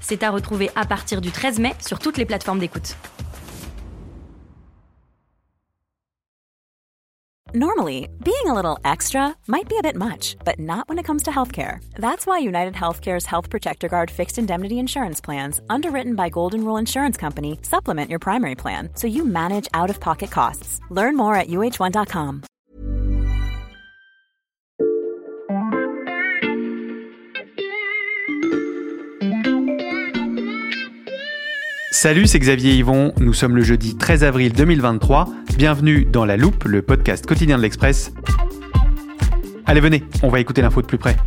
C'est à retrouver à partir du 13 mai sur toutes les plateformes d'écoute. Normally, being a little extra might be a bit much, but not when it comes to healthcare. That's why United Healthcare's Health Protector Guard fixed indemnity insurance plans, underwritten by Golden Rule Insurance Company, supplement your primary plan so you manage out of pocket costs. Learn more at uh1.com. Salut, c'est Xavier Yvon. Nous sommes le jeudi 13 avril 2023. Bienvenue dans La Loupe, le podcast quotidien de l'Express. Allez, venez, on va écouter l'info de plus près.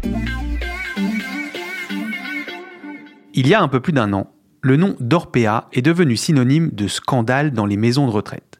Il y a un peu plus d'un an, le nom d'Orpea est devenu synonyme de scandale dans les maisons de retraite.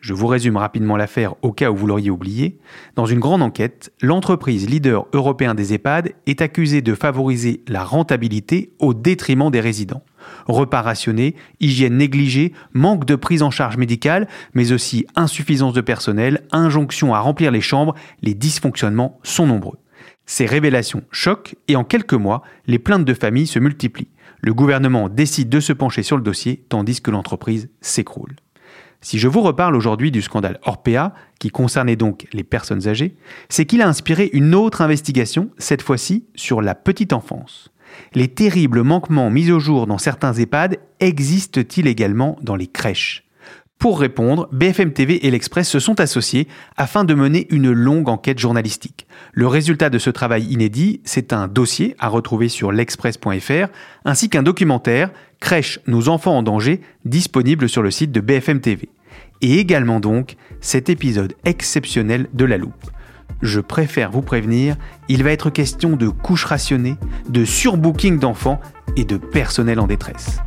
Je vous résume rapidement l'affaire au cas où vous l'auriez oublié. Dans une grande enquête, l'entreprise leader européen des EHPAD est accusée de favoriser la rentabilité au détriment des résidents. Repas rationnés, hygiène négligée, manque de prise en charge médicale, mais aussi insuffisance de personnel, injonction à remplir les chambres, les dysfonctionnements sont nombreux. Ces révélations choquent et en quelques mois, les plaintes de famille se multiplient. Le gouvernement décide de se pencher sur le dossier tandis que l'entreprise s'écroule. Si je vous reparle aujourd'hui du scandale Orpea, qui concernait donc les personnes âgées, c'est qu'il a inspiré une autre investigation, cette fois-ci sur la petite enfance. Les terribles manquements mis au jour dans certains EHPAD existent-ils également dans les crèches? Pour répondre, BFM TV et l'Express se sont associés afin de mener une longue enquête journalistique. Le résultat de ce travail inédit, c'est un dossier à retrouver sur l'express.fr, ainsi qu'un documentaire, Crèche Nos enfants en danger, disponible sur le site de BFM TV. Et également donc cet épisode exceptionnel de La Loupe je préfère vous prévenir, il va être question de couches rationnées, de surbooking d'enfants et de personnel en détresse.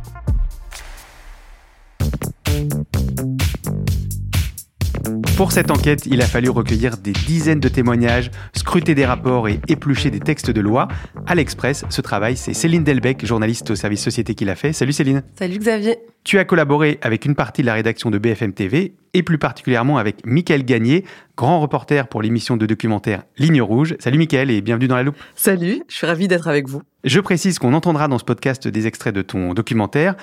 Pour cette enquête, il a fallu recueillir des dizaines de témoignages, scruter des rapports et éplucher des textes de loi. À l'Express, ce travail, c'est Céline Delbecq, journaliste au service société qui l'a fait. Salut Céline. Salut Xavier. Tu as collaboré avec une partie de la rédaction de BFM TV et plus particulièrement avec Mickaël Gagné, grand reporter pour l'émission de documentaire Ligne Rouge. Salut Mickaël et bienvenue dans la loupe. Salut, je suis ravi d'être avec vous. Je précise qu'on entendra dans ce podcast des extraits de ton documentaire.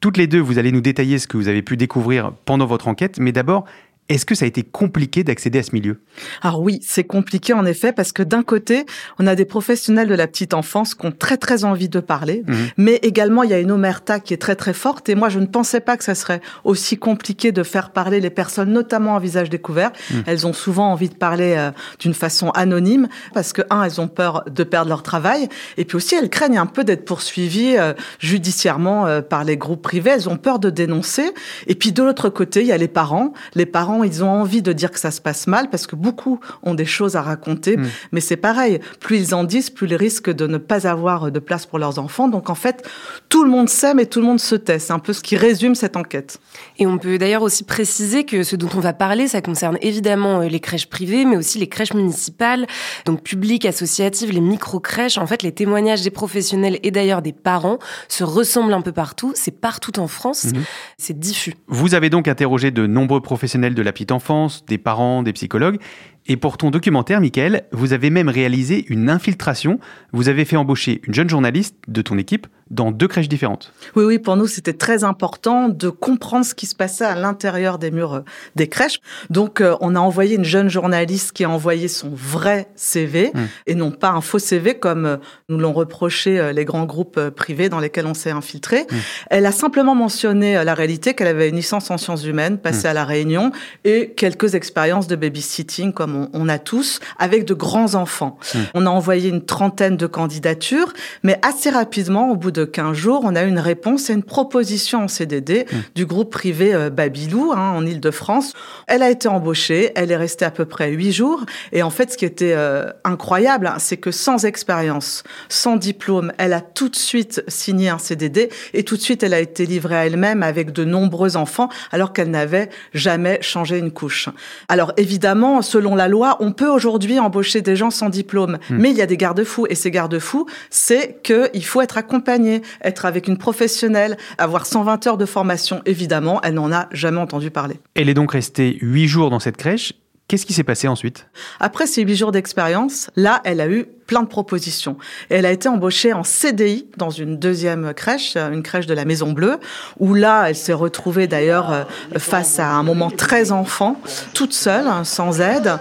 Toutes les deux, vous allez nous détailler ce que vous avez pu découvrir pendant votre enquête, mais d'abord, est-ce que ça a été compliqué d'accéder à ce milieu? Alors oui, c'est compliqué en effet parce que d'un côté, on a des professionnels de la petite enfance qui ont très très envie de parler, mhm. mais également il y a une omerta qui est très très forte et moi je ne pensais pas que ça serait aussi compliqué de faire parler les personnes, notamment en visage découvert. Mhm. Elles ont souvent envie de parler euh, d'une façon anonyme parce que un, elles ont peur de perdre leur travail et puis aussi elles craignent un peu d'être poursuivies euh, judiciairement euh, par les groupes privés. Elles ont peur de dénoncer et puis de l'autre côté, il y a les parents, les parents ils ont envie de dire que ça se passe mal parce que beaucoup ont des choses à raconter. Mm. Mais c'est pareil, plus ils en disent, plus ils risquent de ne pas avoir de place pour leurs enfants. Donc en fait, tout le monde sait, mais tout le monde se tait. C'est un peu ce qui résume cette enquête. Et on peut d'ailleurs aussi préciser que ce dont on va parler, ça concerne évidemment euh, les crèches privées, mais aussi les crèches municipales, donc publiques, associatives, les micro-crèches. En fait, les témoignages des professionnels et d'ailleurs des parents se ressemblent un peu partout. C'est partout en France. Mm-hmm. C'est diffus. Vous avez donc interrogé de nombreux professionnels de la petite enfance, des parents, des psychologues. Et pour ton documentaire, Michael, vous avez même réalisé une infiltration. Vous avez fait embaucher une jeune journaliste de ton équipe dans deux crèches différentes. Oui, oui, pour nous, c'était très important de comprendre ce qui se passait à l'intérieur des murs euh, des crèches. Donc, euh, on a envoyé une jeune journaliste qui a envoyé son vrai CV mmh. et non pas un faux CV comme euh, nous l'ont reproché les grands groupes privés dans lesquels on s'est infiltré. Mmh. Elle a simplement mentionné la réalité qu'elle avait une licence en sciences humaines passée mmh. à La Réunion et quelques expériences de babysitting comme on, on a tous, avec de grands enfants. On a envoyé une trentaine de candidatures, mais assez rapidement, au bout de 15 jours, on a eu une réponse et une proposition en CDD mmh. du groupe privé euh, Babylou hein, en Ile-de-France. Elle a été embauchée, elle est restée à peu près huit jours. Et en fait, ce qui était euh, incroyable, hein, c'est que sans expérience, sans diplôme, elle a tout de suite signé un CDD et tout de suite, elle a été livrée à elle-même avec de nombreux enfants, alors qu'elle n'avait jamais changé une couche. Alors évidemment, selon la loi, on peut aujourd'hui embaucher des gens sans diplôme, mmh. mais il y a des garde-fous et ces garde-fous, c'est qu'il faut être accompagné, être avec une professionnelle, avoir 120 heures de formation. Évidemment, elle n'en a jamais entendu parler. Elle est donc restée huit jours dans cette crèche. Qu'est-ce qui s'est passé ensuite? Après ces huit jours d'expérience, là, elle a eu plein de propositions. Et elle a été embauchée en CDI dans une deuxième crèche, une crèche de la Maison Bleue, où là, elle s'est retrouvée d'ailleurs euh, face à un moment très enfant, toute seule, sans aide.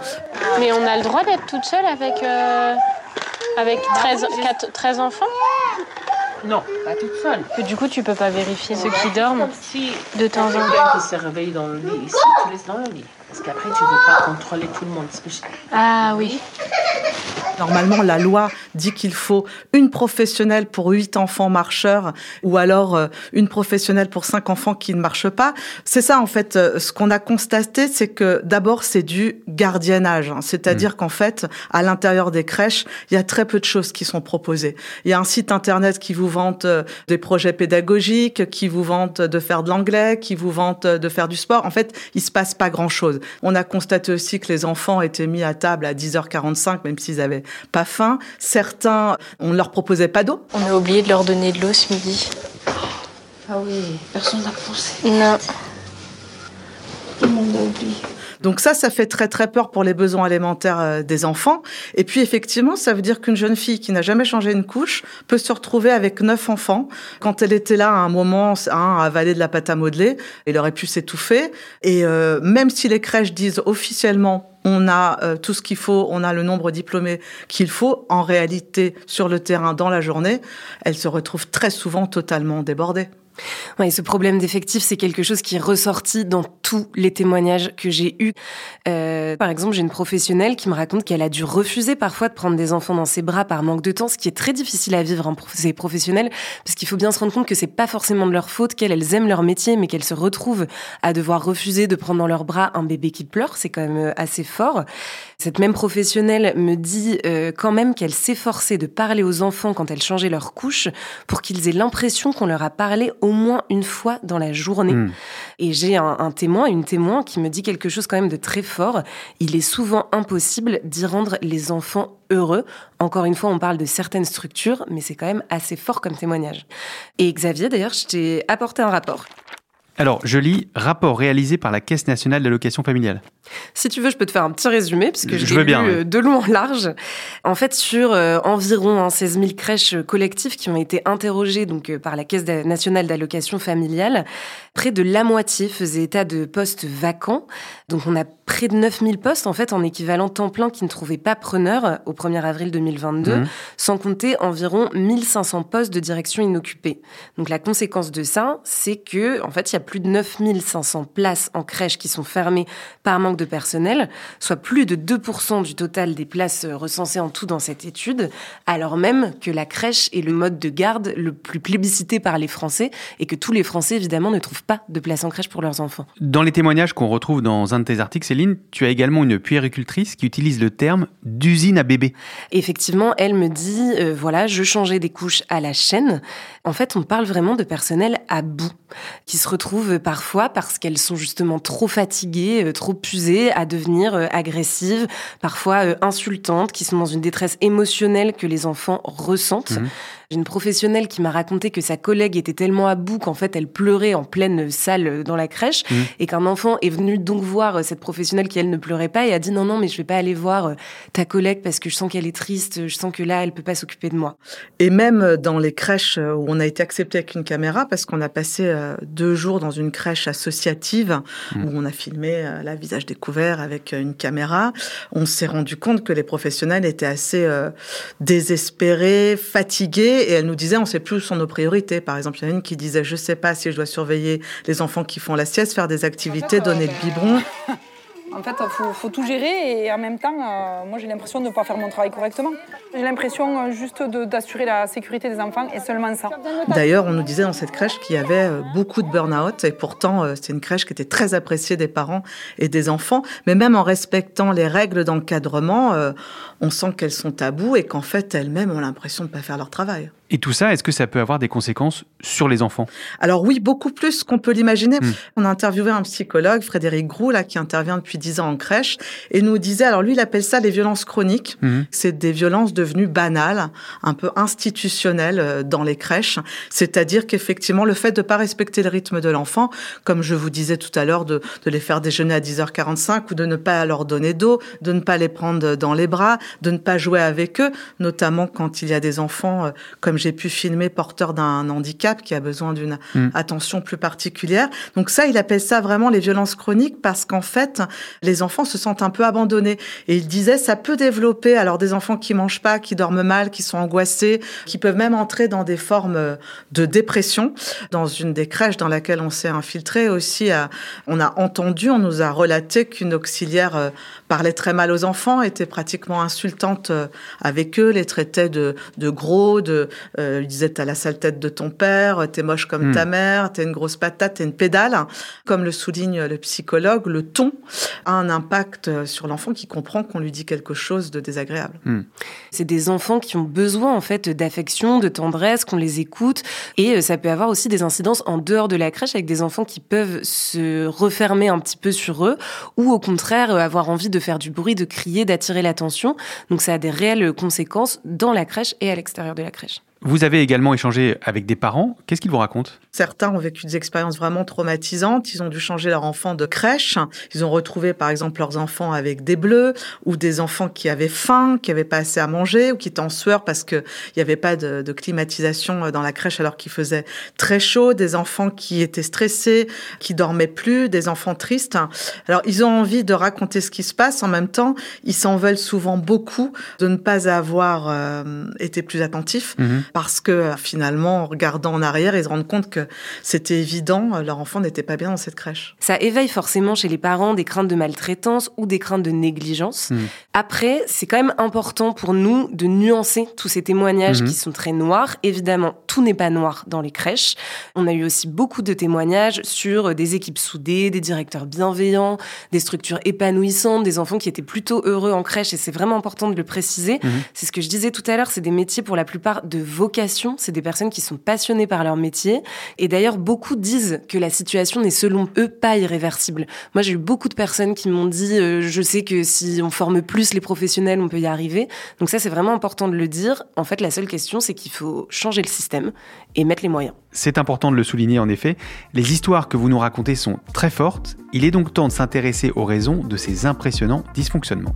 Mais on a le droit d'être toute seule avec, euh, avec 13, 4, 13 enfants? Non, pas toute seule. Que du coup, tu peux pas vérifier ceux qui dorment si de temps en temps. qui se réveille dans le lit, ici, tu laisses dans le lit. Parce qu'après, tu ne veux pas contrôler tout le monde. Ah oui. Normalement, la loi dit qu'il faut une professionnelle pour huit enfants marcheurs ou alors euh, une professionnelle pour cinq enfants qui ne marchent pas. C'est ça, en fait, euh, ce qu'on a constaté, c'est que d'abord, c'est du gardiennage. Hein. C'est-à-dire mmh. qu'en fait, à l'intérieur des crèches, il y a très peu de choses qui sont proposées. Il y a un site internet qui vous vante euh, des projets pédagogiques, qui vous vante de faire de l'anglais, qui vous vante de faire du sport. En fait, il se passe pas grand-chose. On a constaté aussi que les enfants étaient mis à table à 10h45, même s'ils avaient pas faim. Certains, on ne leur proposait pas d'eau. On a oublié de leur donner de l'eau ce midi. Ah oui, personne n'a pensé. Non. Tout le monde a oublié. Donc ça, ça fait très très peur pour les besoins alimentaires euh, des enfants. Et puis effectivement, ça veut dire qu'une jeune fille qui n'a jamais changé une couche peut se retrouver avec neuf enfants. Quand elle était là à un moment, hein, à avaler de la pâte à modeler, elle aurait pu s'étouffer. Et euh, même si les crèches disent officiellement on a euh, tout ce qu'il faut, on a le nombre diplômés qu'il faut. En réalité, sur le terrain, dans la journée, elle se retrouve très souvent totalement débordée. Ouais, ce problème d'effectif, c'est quelque chose qui est ressorti dans tous les témoignages que j'ai eus. Euh, par exemple, j'ai une professionnelle qui me raconte qu'elle a dû refuser parfois de prendre des enfants dans ses bras par manque de temps, ce qui est très difficile à vivre en ces professionnels, parce qu'il faut bien se rendre compte que c'est pas forcément de leur faute, qu'elles aiment leur métier, mais qu'elles se retrouvent à devoir refuser de prendre dans leurs bras un bébé qui pleure, c'est quand même euh, assez fort. Cette même professionnelle me dit euh, quand même qu'elle s'efforçait de parler aux enfants quand elles changeaient leur couche pour qu'ils aient l'impression qu'on leur a parlé au moins une fois dans la journée. Hmm. Et j'ai un, un, témoin, une témoin qui me dit quelque chose quand même de très fort. Il est souvent impossible d'y rendre les enfants heureux. Encore une fois, on parle de certaines structures, mais c'est quand même assez fort comme témoignage. Et Xavier, d'ailleurs, je t'ai apporté un rapport. Alors, je lis rapport réalisé par la Caisse nationale d'allocation familiale. Si tu veux, je peux te faire un petit résumé, puisque je, je l'ai lu euh, de long en large. En fait, sur euh, environ 16 hein, 000 crèches collectives qui ont été interrogées donc euh, par la Caisse nationale d'allocation familiale, près de la moitié faisait état de postes vacants. Donc, on a près de 9 000 postes, en fait, en équivalent temps plein qui ne trouvaient pas preneur au 1er avril 2022, mmh. sans compter environ 1500 postes de direction inoccupés. Donc, la conséquence de ça, c'est que, en fait, il y a plus de 9 500 places en crèche qui sont fermées par manque de personnel, soit plus de 2% du total des places recensées en tout dans cette étude, alors même que la crèche est le mode de garde le plus plébiscité par les Français et que tous les Français, évidemment, ne trouvent pas de place en crèche pour leurs enfants. Dans les témoignages qu'on retrouve dans un de tes articles, Céline, tu as également une puéricultrice qui utilise le terme d'usine à bébé. Effectivement, elle me dit, euh, voilà, je changeais des couches à la chaîne. En fait, on parle vraiment de personnel à bout, qui se retrouvent parfois parce qu'elles sont justement trop fatiguées, euh, trop usées à devenir euh, agressives, parfois euh, insultantes, qui sont dans une détresse émotionnelle que les enfants ressentent. Mhm. J'ai une professionnelle qui m'a raconté que sa collègue était tellement à bout qu'en fait elle pleurait en pleine salle dans la crèche mmh. et qu'un enfant est venu donc voir euh, cette professionnelle qui elle ne pleurait pas et a dit non non mais je vais pas aller voir euh, ta collègue parce que je sens qu'elle est triste, je sens que là elle peut pas s'occuper de moi. Et même euh, dans les crèches où on a été accepté avec une caméra parce qu'on a passé deux jours dans une crèche associative mmh. où on a filmé la visage découvert avec une caméra, on s'est rendu compte que les professionnels étaient assez désespérés, fatigués et elle nous disait on sait plus où sont nos priorités. Par exemple, il y en a une qui disait je sais pas si je dois surveiller les enfants qui font la sieste, faire des activités, donner le biberon. En fait, il faut, tout gérer et en même temps, euh, moi j'ai l'impression de ne pas faire mon travail correctement. J'ai l'impression euh, juste d'assurer la sécurité des enfants et seulement ça. D'ailleurs, on nous disait dans cette crèche qu'il y avait euh, beaucoup de burn-out et pourtant c'est une crèche qui était très appréciée des parents et des enfants. Mais même en respectant les règles d'encadrement, on sent qu'elles sont tabous et qu'en fait elles-mêmes ont l'impression de ne pas faire leur travail. Et tout ça, est-ce que ça peut avoir des conséquences sur les enfants? Alors oui, beaucoup plus qu'on peut l'imaginer. Hmm. On a interviewé un psychologue, Frédéric Groux, là, qui intervient depuis 10 ans en crèche, et nous disait, alors lui, il appelle ça les violences chroniques. Hmm. C'est des violences devenues banales, un peu institutionnelles euh, dans les crèches. C'est-à-dire qu'effectivement, le fait de ne pas respecter le rythme de l'enfant, comme je vous disais tout à l'heure, de, de les faire déjeuner à 10h45 ou de ne pas leur donner d'eau, de ne pas les prendre dans les bras, de ne pas jouer avec eux, notamment quand il y a des enfants euh, comme j'ai pu filmer porteur d'un handicap qui a besoin d'une mm. attention plus particulière. Donc ça, il appelle ça vraiment les violences chroniques parce qu'en fait, les enfants se sentent un peu abandonnés. Et il disait, ça peut développer alors des enfants qui mangent pas, qui dorment mal, qui sont angoissés, qui peuvent même entrer dans des formes de dépression. Dans une des crèches dans laquelle on s'est infiltré aussi, euh, on a entendu, on nous a relaté qu'une auxiliaire euh, parlait très mal aux enfants, était pratiquement insultante euh, avec eux, les traitait de, de gros, de euh, lui disait t'as la sale tête de ton père, t'es moche comme ta hmm. mère, t'es une grosse patate, t'es une pédale. Comme le souligne le psychologue, le ton a un impact sur l'enfant qui comprend qu'on lui dit quelque chose de désagréable. Hmm. C'est des enfants qui ont besoin en fait d'affection, de tendresse, qu'on les écoute, et euh, ça peut avoir aussi des incidences en dehors de la crèche avec des enfants qui peuvent se refermer un petit peu sur eux, ou au contraire euh, avoir envie de faire du bruit, de crier, d'attirer l'attention. Donc ça a des réelles conséquences dans la crèche et à l'extérieur de la crèche. Vous avez également échangé avec des parents. Qu'est-ce qu'ils vous racontent? Certains ont vécu des expériences vraiment traumatisantes. Ils ont dû changer leur enfant de crèche. Ils ont retrouvé, par exemple, leurs enfants avec des bleus ou des enfants qui avaient faim, qui n'avaient pas assez à manger ou qui étaient en sueur parce qu'il n'y avait pas de, de, climatisation dans la crèche alors qu'il faisait très chaud. Des enfants qui étaient stressés, qui dormaient plus, des enfants tristes. Alors, ils ont envie de raconter ce qui se passe. En même temps, ils s'en veulent souvent beaucoup de ne pas avoir euh, été plus attentifs. Mhm parce que finalement, en regardant en arrière, ils se rendent compte que c'était évident, leur enfant n'était pas bien dans cette crèche. Ça éveille forcément chez les parents des craintes de maltraitance ou des craintes de négligence. Hmm. Après, c'est quand même important pour nous de nuancer tous ces témoignages hmm. qui sont très noirs. Évidemment, tout n'est pas noir dans les crèches. On a eu aussi beaucoup de témoignages sur des équipes soudées, des directeurs bienveillants, des structures épanouissantes, des enfants qui étaient plutôt heureux en crèche et c'est vraiment important de le préciser. Hmm. C'est ce que je disais tout à l'heure, c'est des métiers pour la plupart de vocation, c'est des personnes qui sont passionnées par leur métier. Et d'ailleurs, beaucoup disent que la situation n'est selon eux pas irréversible. Moi, j'ai eu beaucoup de personnes qui m'ont dit, euh, je sais que si on forme plus les professionnels, on peut y arriver. Donc ça, c'est vraiment important de le dire. En fait, la seule question, c'est qu'il faut changer le système et mettre les moyens. C'est important de le souligner en effet. Les histoires que vous nous racontez sont très fortes. Il est donc temps de s'intéresser aux raisons de ces impressionnants dysfonctionnements.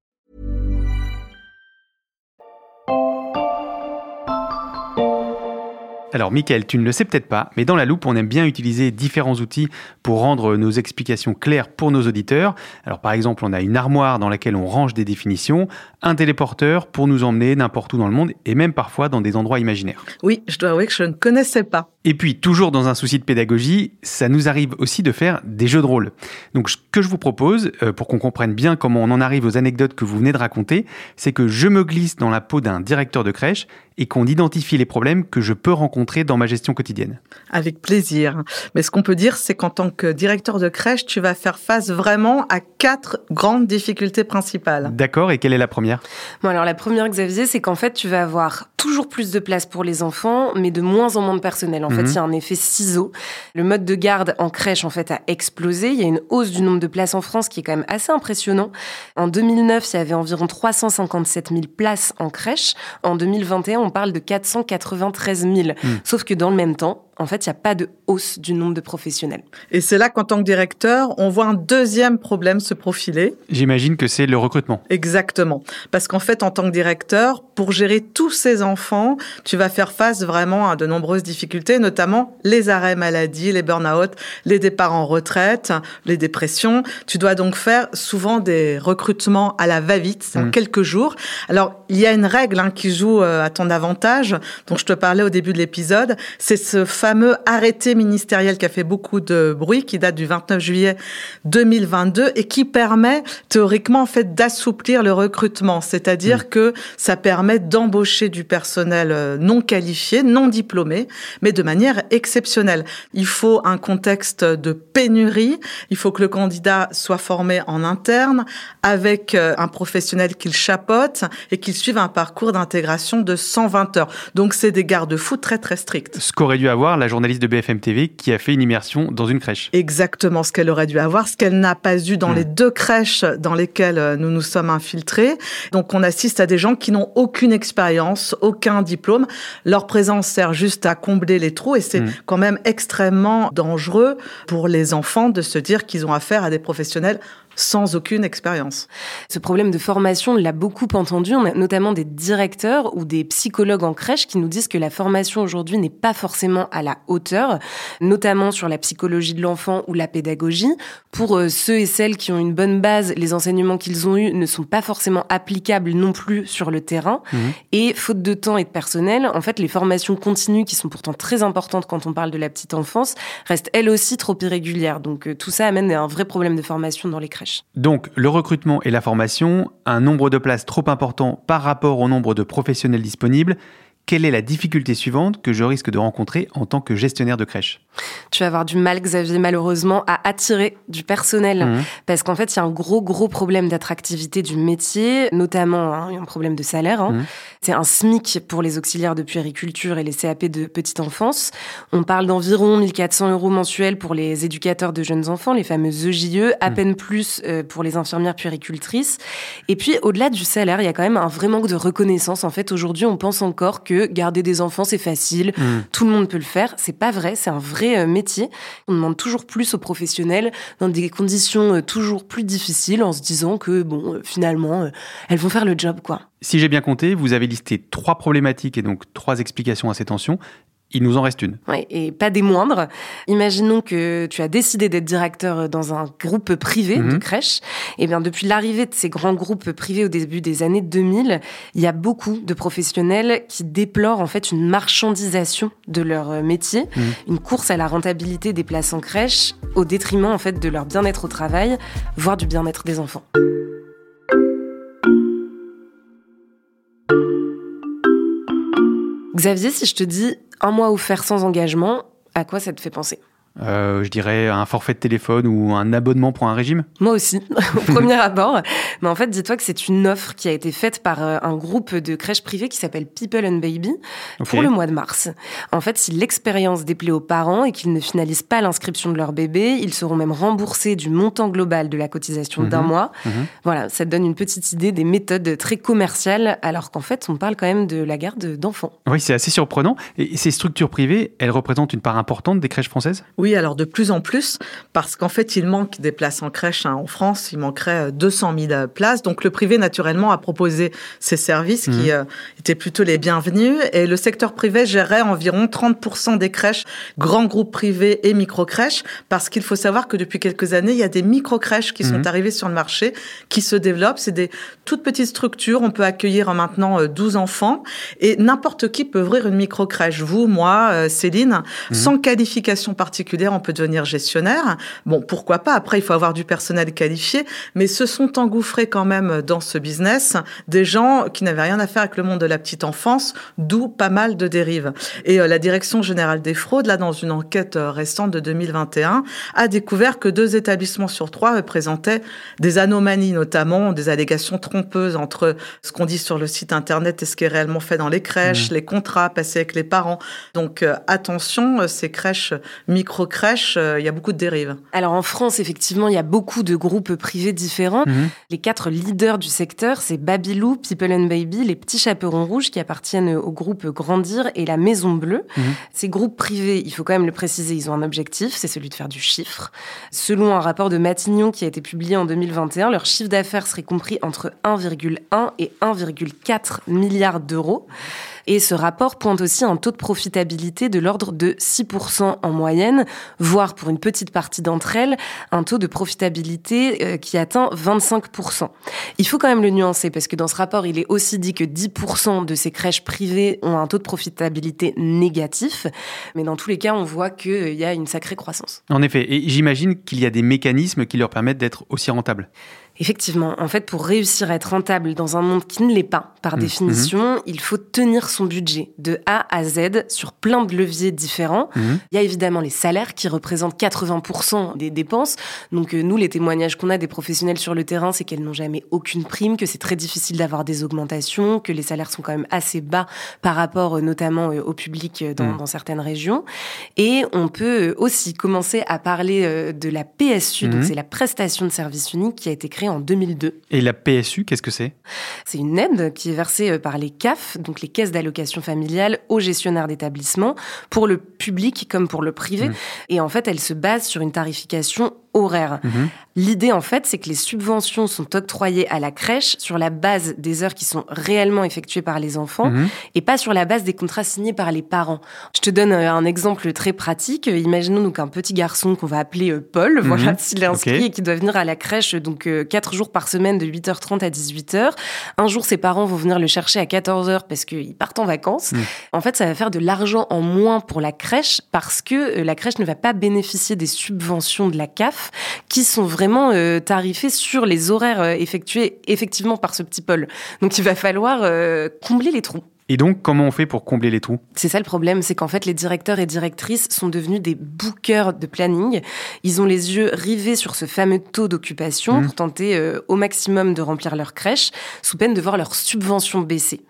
Alors, Michael, tu ne le sais peut-être pas, mais dans la loupe, on aime bien utiliser différents outils pour rendre nos explications claires pour nos auditeurs. Alors, par exemple, on a une armoire dans laquelle on range des définitions, un téléporteur pour nous emmener n'importe où dans le monde et même parfois dans des endroits imaginaires. Oui, je dois avouer que je ne connaissais pas. Et puis, toujours dans un souci de pédagogie, ça nous arrive aussi de faire des jeux de rôle. Donc, ce que je vous propose, euh, pour qu'on comprenne bien comment on en arrive aux anecdotes que vous venez de raconter, c'est que je me glisse dans la peau d'un directeur de crèche et qu'on identifie les problèmes que je peux rencontrer dans ma gestion quotidienne. Avec plaisir. Mais ce qu'on peut dire, c'est qu'en tant que directeur de crèche, tu vas faire face vraiment à quatre grandes difficultés principales. D'accord, et quelle est la première? Bon, alors la première, Xavier, c'est qu'en fait, tu vas avoir toujours plus de place pour les enfants, mais de moins en moins de personnel. En fait, mhm. il y a un effet ciseau. Le mode de garde en crèche, en fait, a explosé. Il y a une hausse du nombre de places en France qui est quand même assez impressionnant. En 2009, il y avait environ 357 000 places en crèche. En 2021, on parle de 493 000. Hmm. Sauf que dans le même temps, en fait, il n'y a pas de hausse du nombre de professionnels. Et c'est là qu'en tant que directeur, on voit un deuxième problème se profiler. J'imagine que c'est le recrutement. Exactement. Parce qu'en fait, en tant que directeur, pour gérer tous ces enfants, tu vas faire face vraiment à de nombreuses difficultés, notamment les arrêts maladie, les burn-out, les départs en retraite, les dépressions. Tu dois donc faire souvent des recrutements à la va-vite, en mmh. quelques jours. Alors, il y a une règle hein, qui joue euh, à ton avantage, dont je te parlais au début de l'épisode. C'est ce fameux arrêté ministériel qui a fait beaucoup de bruit, qui date du 29 juillet 2022 et qui permet théoriquement en fait d'assouplir le recrutement. C'est-à-dire mmh. que ça permet d'embaucher du personnel euh, non qualifié, non diplômé, mais de manière exceptionnelle. Il faut un contexte de pénurie. Il faut que le candidat soit formé en interne avec euh, un professionnel qu'il chapote et qu'il suive un parcours d'intégration de 120 heures. Donc c'est des garde-fous très très stricts. Ce qu'aurait dû avoir la journaliste de BFM TV qui a fait une immersion dans une crèche. Exactement ce qu'elle aurait dû avoir, ce qu'elle n'a pas eu dans hmm. les deux crèches dans lesquelles euh, nous nous sommes infiltrés. Donc on assiste à des gens qui n'ont aucune expérience, aucun diplôme. Leur présence sert juste à combler les trous et c'est hmm. quand même extrêmement dangereux pour les enfants de se dire qu'ils ont affaire à des professionnels sans aucune expérience. Ce problème de formation, on l'a beaucoup entendu. On a notamment des directeurs ou des psychologues en crèche qui nous disent que la formation aujourd'hui n'est pas forcément à la hauteur, notamment sur la psychologie de l'enfant ou la pédagogie. Pour euh, ceux et celles qui ont une bonne base, les enseignements qu'ils ont eus ne sont pas forcément applicables non plus sur le terrain. Mmh. Et faute de temps et de personnel, en fait, les formations continues, qui sont pourtant très importantes quand on parle de la petite enfance, restent elles aussi trop irrégulières. Donc euh, tout ça amène à un vrai problème de formation dans les crèches. Donc, le recrutement et la formation, un nombre de places trop important par rapport au nombre de professionnels disponibles, quelle est la difficulté suivante que je risque de rencontrer en tant que gestionnaire de crèche? Tu vas avoir du mal, Xavier, malheureusement, à attirer du personnel. Mmh. Parce qu'en fait, il y a un gros, gros problème d'attractivité du métier, notamment hein, un problème de salaire. Hein. Mmh. C'est un SMIC pour les auxiliaires de puériculture et les CAP de petite enfance. On parle d'environ 1400 euros mensuels pour les éducateurs de jeunes enfants, les fameuses EJE, à mmh. peine plus euh, pour les infirmières puéricultrices. Et puis, au-delà du salaire, il y a quand même un vrai manque de reconnaissance. En fait, aujourd'hui, on pense encore que garder des enfants c'est facile, mm. tout le monde peut le faire. C'est pas vrai, c'est un vrai euh, métier. On demande toujours plus aux professionnels dans des conditions euh, toujours plus difficiles en se disant que bon, euh, finalement, elles vont faire le job quoi. Si j'ai bien compté, vous avez listé trois problématiques et donc trois explications à ces tensions. Il nous en reste une. Oui, et pas des moindres. Imaginons que tu as décidé d'être directeur dans un groupe privé de mhm. crèche. Et eh bien, depuis l'arrivée de ces grands groupes privés au début des années 2000, il y a beaucoup de professionnels qui déplorent en fait une marchandisation de leur métier, mhm. une course à la rentabilité des places en crèche au détriment en fait de leur bien-être au travail, voire du bien-être des enfants. Xavier, si je te dis un mois offert sans engagement, à quoi ça te fait penser? Euh, je dirais un forfait de téléphone ou un abonnement pour un régime Moi aussi, au premier abord. Mais en fait, dis-toi que c'est une offre qui a été faite par euh, un groupe de crèches privées qui s'appelle People and Baby pour le mois de mars. En fait, si l'expérience déplaît aux parents et qu'ils ne finalisent pas l'inscription de leur bébé, ils seront même remboursés du montant global de la cotisation d'un mhm. mois. Mhm. Voilà, ça te donne une petite idée des méthodes très commerciales, alors qu'en fait, on parle quand même de la garde d'enfants. Oui, c'est assez surprenant. Et ces structures privées, elles représentent une part importante des crèches françaises? Oui, alors de plus en plus, parce qu'en fait, il manque des places en crèche hein. en France. Il manquerait 200 euh, 000 places. Donc le privé, naturellement, a proposé ces services qui mmh. euh, étaient plutôt les bienvenus. Et le secteur privé gérait environ 30% des crèches, grands groupes privés et micro-crèches, parce qu'il faut savoir que depuis quelques années, il y a des micro-crèches qui sont mmh. arrivées sur le marché, qui se développent. C'est des toutes petites structures. On peut accueillir maintenant 12 euh, enfants. Et n'importe qui peut ouvrir une micro-crèche. Vous, moi, Céline, mmh. sans qualification particulière on peut devenir gestionnaire. Bon, pourquoi pas? Après, il faut avoir du personnel qualifié, mais se sont engouffrés quand même dans ce business des gens qui n'avaient rien à faire avec le monde de la petite enfance, d'où pas mal de dérives. Et euh, la Direction générale des fraudes, là, dans une enquête euh, récente de 2021, a découvert que deux établissements sur trois représentaient des anomalies, notamment des allégations trompeuses entre ce qu'on dit sur le site internet et ce qui est réellement fait dans les crèches, mmh. les contrats passés avec les parents. Donc euh, attention, ces crèches micro micro-crèches, euh, il y a beaucoup de dérives. Alors en France, effectivement, il y a beaucoup de groupes privés différents. Mhm. Les quatre leaders du secteur, c'est Babylou, People and Baby, les Petits Chaperons Rouges qui appartiennent au groupe Grandir et la Maison Bleue. Mhm. Ces groupes privés, il faut quand même le préciser, ils ont un objectif, c'est celui de faire du chiffre. Selon un rapport de Matignon qui a été publié en 2021, leur chiffre d'affaires serait compris entre 1,1 et 1,4 milliards d'euros. Et ce rapport pointe aussi un taux de profitabilité de l'ordre de 6% en moyenne, voire pour une petite partie d'entre elles, un taux de profitabilité euh, qui atteint 25%. Il faut quand même le nuancer parce que dans ce rapport, il est aussi dit que 10% de ces crèches privées ont un taux de profitabilité négatif. Mais dans tous les cas, on voit qu'il y a une sacrée croissance. En effet, et j'imagine qu'il y a des mécanismes qui leur permettent d'être aussi rentables. Effectivement, en fait, pour réussir à être rentable dans un monde qui ne l'est pas, par Mmh. définition, il faut tenir son budget de A à Z sur plein de leviers différents. Mhm. Il y a évidemment les salaires qui représentent 80% des dépenses. Donc euh, nous, les témoignages qu'on a des professionnels sur le terrain, c'est qu'elles n'ont jamais aucune prime, que c'est très difficile d'avoir des augmentations, que les salaires sont quand même assez bas par rapport euh, notamment euh, au public euh, dans, dans certaines régions. Et on peut aussi commencer à parler de la PSU, donc Mhm. c'est la prestation de service unique qui a été créée en 2002. Et la PSU, qu'est-ce que c'est? C'est une aide qui est versée euh, par les CAF, donc les caisses d'allocation familiale, aux gestionnaires d'établissements, pour le public comme pour le privé. Mhm. Et en fait, elle se base sur une tarification horaire. Mhm. L'idée, en fait, c'est que les subventions sont octroyées à la crèche sur la base des heures qui sont réellement effectuées par les enfants Mhm. et pas sur la base des contrats signés par les parents. Je te donne euh, un exemple très pratique. Imaginons donc un petit garçon qu'on va appeler euh, Paul, Mhm. voilà, s'il est inscrit et qui doit venir à la crèche donc euh, quatre jours par semaine de 8h30 à 18h. Un jour, ses parents vont venir le chercher à 14h parce qu'ils partent en vacances. Mhm. En fait, ça va faire de l'argent en moins pour la crèche parce que la crèche ne va pas bénéficier des subventions de la CAF qui sont vraiment euh, tarifées sur les horaires euh, effectués effectivement par ce petit Paul. Donc, il va falloir euh, combler les trous. Et donc, comment on fait pour combler les trous? C'est ça le problème, c'est qu'en fait, les directeurs et directrices sont devenus des bookers de planning. Ils ont les yeux rivés sur ce fameux taux d'occupation Mhm. pour tenter euh, au maximum de remplir leur crèche, sous peine de voir leur subvention baisser.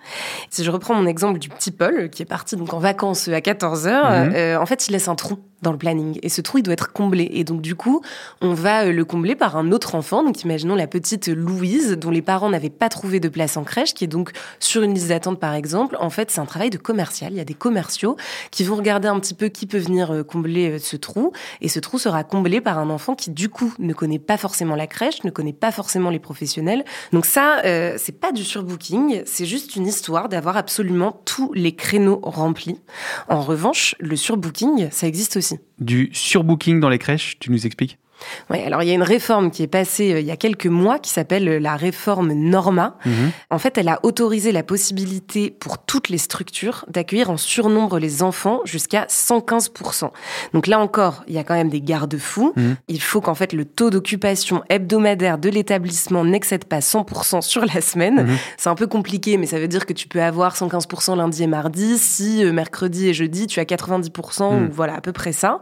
Si je reprends mon exemple du petit Paul, qui est parti donc en vacances à 14 heures, Mhm. euh, en fait, il laisse un trou dans le planning. Et ce trou, il doit être comblé. Et donc, du coup, on va euh, le combler par un autre enfant. Donc, imaginons la petite Louise, dont les parents n'avaient pas trouvé de place en crèche, qui est donc sur une liste d'attente, par exemple. En fait, c'est un travail de commercial. Il y a des commerciaux qui vont regarder un petit peu qui peut venir euh, combler euh, ce trou. Et ce trou sera comblé par un enfant qui, du coup, ne connaît pas forcément la crèche, ne connaît pas forcément les professionnels. Donc ça, euh, c'est pas du surbooking. C'est juste une histoire d'avoir absolument tous les créneaux remplis. En revanche, le surbooking, ça existe aussi. Du surbooking dans les crèches, tu nous expliques? Oui, alors il y a une réforme qui est passée euh, il y a quelques mois qui s'appelle euh, la réforme Norma. Mhm. En fait, elle a autorisé la possibilité pour toutes les structures d'accueillir en surnombre les enfants jusqu'à 115%. Donc là encore, il y a quand même des garde-fous. Mhm. Il faut qu'en fait le taux d'occupation hebdomadaire de l'établissement n'excède pas 100% sur la semaine. Mhm. C'est un peu compliqué, mais ça veut dire que tu peux avoir 115% lundi et mardi, si euh, mercredi et jeudi tu as 90% Mhm. ou voilà à peu près ça.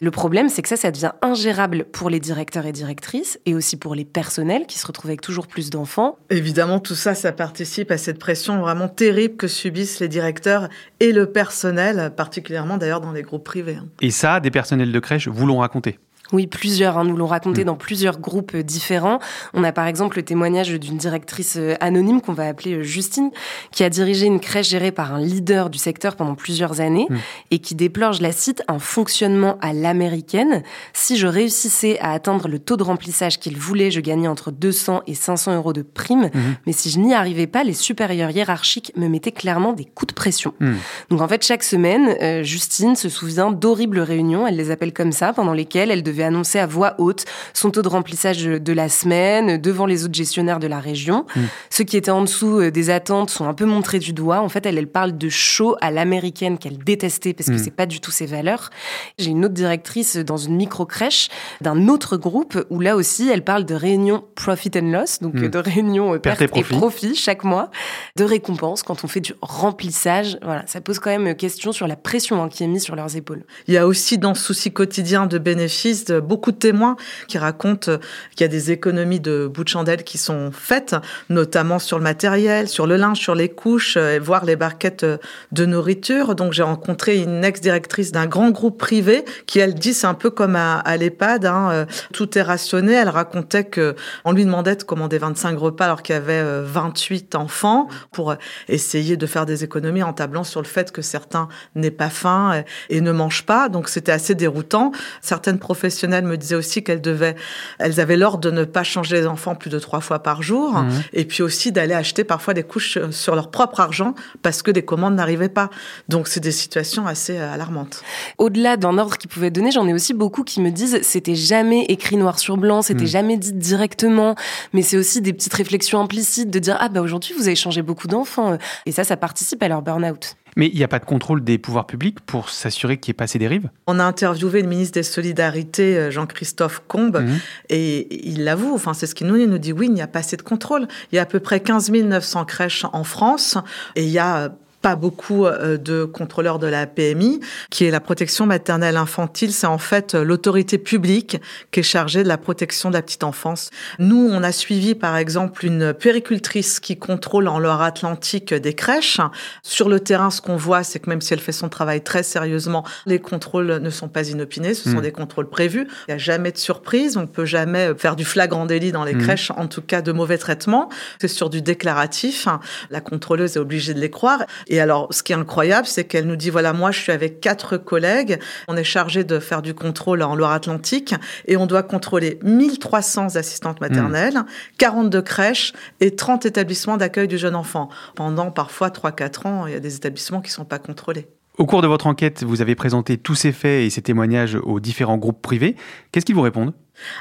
Le problème, c'est que ça, ça devient ingérable pour les directeurs et directrices et aussi pour les personnels qui se retrouvent avec toujours plus d'enfants. Évidemment, tout ça, ça participe à cette pression vraiment terrible que subissent les directeurs et le personnel, particulièrement d'ailleurs dans les groupes privés. hein. Et ça, des personnels de crèche vous l'ont raconté. Oui, plusieurs hein, nous l'ont raconté Mm. dans plusieurs groupes euh, différents. On a par exemple le témoignage d'une directrice euh, anonyme qu'on va appeler euh, Justine, qui a dirigé une crèche gérée par un leader du secteur pendant plusieurs années Mm. et qui déplore, je la cite, un fonctionnement à l'américaine. Si je réussissais à atteindre le taux de remplissage qu'il voulait, je gagnais entre 200 et 500 euros de prime. Mhm. Mais si je n'y arrivais pas, les supérieurs hiérarchiques me mettaient clairement des coups de pression. Mhm. Donc en fait, chaque semaine, euh, Justine se souvient d'horribles réunions, elle les appelle comme ça, pendant lesquelles elle devait annoncer à voix haute son taux de remplissage de la semaine devant les autres gestionnaires de la région. Mm. Ceux qui étaient en dessous euh, des attentes sont un peu montrés du doigt. En fait, elle, elle parle de show à l'américaine qu'elle détestait parce que Mm. c'est pas du tout ses valeurs. J'ai une autre directrice dans une micro-crèche d'un autre groupe où là aussi, elle parle de réunions profit and loss, donc Mm. euh, de réunions euh, Perte perte, et et profit. profit chaque mois, de récompenses quand on fait du remplissage. Voilà, ça pose quand même question sur la pression hein, qui est mise sur leurs épaules. Il y a aussi dans ce souci quotidien de bénéfices beaucoup de témoins qui racontent qu'il y a des économies de bout de chandelle qui sont faites, notamment sur le matériel, sur le linge, sur les couches, voire les barquettes de nourriture. Donc j'ai rencontré une ex-directrice d'un grand groupe privé qui, elle, dit c'est un peu comme à, à l'EHPAD, hein, tout est rationné. Elle racontait que on lui demandait de commander 25 repas alors qu'il y avait 28 enfants pour essayer de faire des économies en tablant sur le fait que certains n'aient pas faim et ne mangent pas. Donc c'était assez déroutant. Certaines professionnelles me disaient aussi qu'elles devaient, elles avaient l'ordre de ne pas changer les enfants plus de trois fois par jour mmh. et puis aussi d'aller acheter parfois des couches sur leur propre argent parce que des commandes n'arrivaient pas. Donc c'est des situations assez euh, alarmantes. Au-delà d'un ordre qu'ils pouvaient donner, j'en ai aussi beaucoup qui me disent c'était jamais écrit noir sur blanc, c'était mmh. jamais dit directement, mais c'est aussi des petites réflexions implicites de dire ah bah aujourd'hui vous avez changé beaucoup d'enfants et ça ça participe à leur burn-out. Mais il n'y a pas de contrôle des pouvoirs publics pour s'assurer qu'il n'y ait pas ces dérives? On a interviewé le ministre des Solidarités, euh, Jean-Christophe Combe, mhm. et il l'avoue, enfin, c'est ce qu'il nous dit, il nous dit oui, il n'y a pas assez de contrôle. Il y a à peu près 15 900 crèches en France, et il y a pas beaucoup euh, de contrôleurs de la PMI, qui est la protection maternelle infantile. C'est en fait l'autorité publique qui est chargée de la protection de la petite enfance. Nous, on a suivi par exemple une péricultrice qui contrôle en Loire-Atlantique des crèches. Sur le terrain, ce qu'on voit, c'est que même si elle fait son travail très sérieusement, les contrôles ne sont pas inopinés, ce sont hmm. des contrôles prévus. Il n'y a jamais de surprise, on peut jamais faire du flagrant délit dans les hmm. crèches, en tout cas de mauvais traitement. C'est sur du déclaratif. La contrôleuse est obligée de les croire. Et alors, ce qui est incroyable, c'est qu'elle nous dit, voilà, moi, je suis avec quatre collègues. On est chargé de faire du contrôle en Loire-Atlantique et on doit contrôler 1300 assistantes maternelles, 42 crèches et 30 établissements d'accueil du jeune enfant. Pendant parfois 3-4 ans, il y a des établissements qui ne sont pas contrôlés. Au cours de votre enquête, vous avez présenté tous ces faits et ces témoignages aux différents groupes privés. Qu'est-ce qu'ils vous répondent?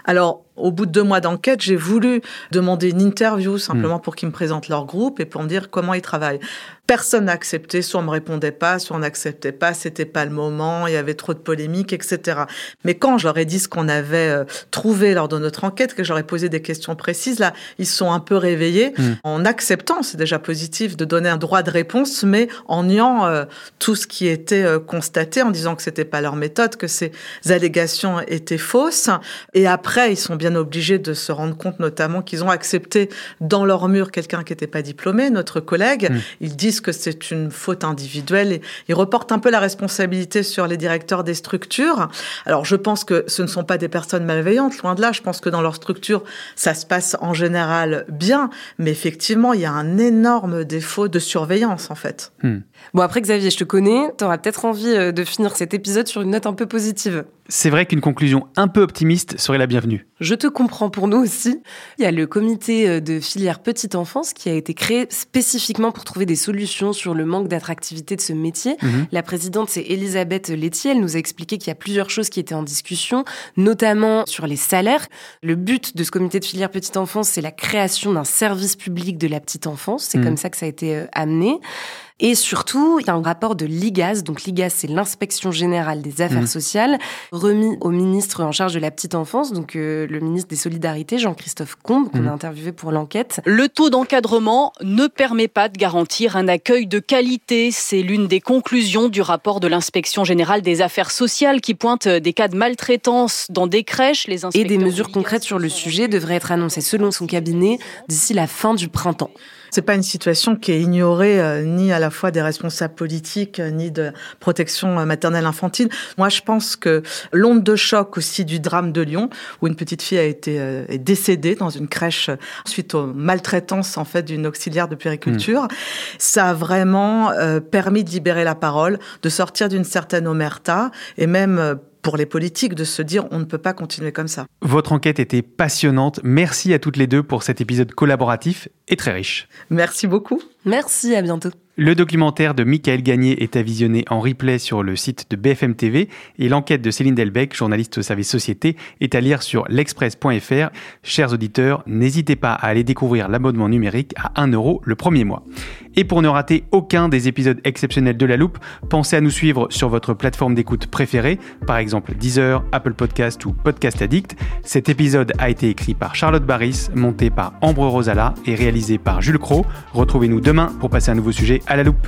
Alors, au bout de deux mois d'enquête, j'ai voulu demander une interview simplement hmm. pour qu'ils me présentent leur groupe et pour me dire comment ils travaillent. Personne n'a accepté, soit on me répondait pas, soit on n'acceptait pas, c'était pas le moment, il y avait trop de polémiques, etc. Mais quand je leur ai dit ce qu'on avait euh, trouvé lors de notre enquête, que j'aurais posé des questions précises, là, ils sont un peu réveillés hmm. en acceptant, c'est déjà positif, de donner un droit de réponse, mais en niant euh, tout ce qui était euh, constaté, en disant que c'était pas leur méthode, que ces allégations étaient fausses. Et après, ils sont bien obligés de se rendre compte notamment qu'ils ont accepté dans leur mur quelqu'un qui n'était pas diplômé, notre collègue. Mm. Ils disent que c'est une faute individuelle et ils reportent un peu la responsabilité sur les directeurs des structures. Alors je pense que ce ne sont pas des personnes malveillantes, loin de là. Je pense que dans leur structure, ça se passe en général bien, mais effectivement, il y a un énorme défaut de surveillance en fait. Mm. Bon après Xavier, je te connais, tu auras peut-être envie euh, de finir cet épisode sur une note un peu positive. C'est vrai qu'une conclusion un peu optimiste serait la bienvenue. Je te comprends pour nous aussi. Il y a le comité euh, de filière petite enfance qui a été créé spécifiquement pour trouver des solutions sur le manque d'attractivité de ce métier. Mhm. La présidente, c'est Elisabeth Laitier. Elle nous a expliqué qu'il y a plusieurs choses qui étaient en discussion, notamment sur les salaires. Le but de ce comité de filière petite enfance, c'est la création d'un service public de la petite enfance. C'est mhm. comme ça que ça a été euh, amené. Et surtout, il y a un rapport de l'IGAS. Donc l'IGAS, c'est l'inspection générale des affaires mmh. sociales, remis au ministre en charge de la petite enfance, donc euh, le ministre des Solidarités, Jean-Christophe Combe, qu'on mmh. a interviewé pour l'enquête. Le taux d'encadrement ne permet pas de garantir un accueil de qualité. C'est l'une des conclusions du rapport de l'inspection générale des affaires sociales qui pointe des cas de maltraitance dans des crèches. Les Et des mesures concrètes sur le sujet devraient être annoncées selon son cabinet d'ici la fin du printemps. C'est pas une situation qui est ignorée euh, ni à la fois des responsables politiques euh, ni de protection euh, maternelle infantile. Moi, je pense que l'onde de choc aussi du drame de Lyon, où une petite fille a été est décédée dans une crèche suite aux maltraitances en fait d'une auxiliaire de périculture, mmh. ça a vraiment permis de libérer la parole, de sortir d'une certaine omerta et même pour les politiques de se dire on ne peut pas continuer comme ça. Votre enquête était passionnante. Merci à toutes les deux pour cet épisode collaboratif et très riche. Merci beaucoup. Merci, à bientôt. Le documentaire de Michael Gagné est à visionner en replay sur le site de BFM TV et l'enquête de Céline Delbecq, journaliste au service société, est à lire sur l'express.fr. Chers auditeurs, n'hésitez pas à aller découvrir l'abonnement numérique à 1 euro le premier mois. Et pour ne rater aucun des épisodes exceptionnels de La Loupe, pensez à nous suivre sur votre plateforme d'écoute préférée, par exemple Deezer, Apple Podcast ou Podcast Addict. Cet épisode a été écrit par Charlotte Barris, monté par Ambre Rosala et réalisé par Jules Cro. Retrouvez-nous demain pour passer un nouveau sujet à la loupe.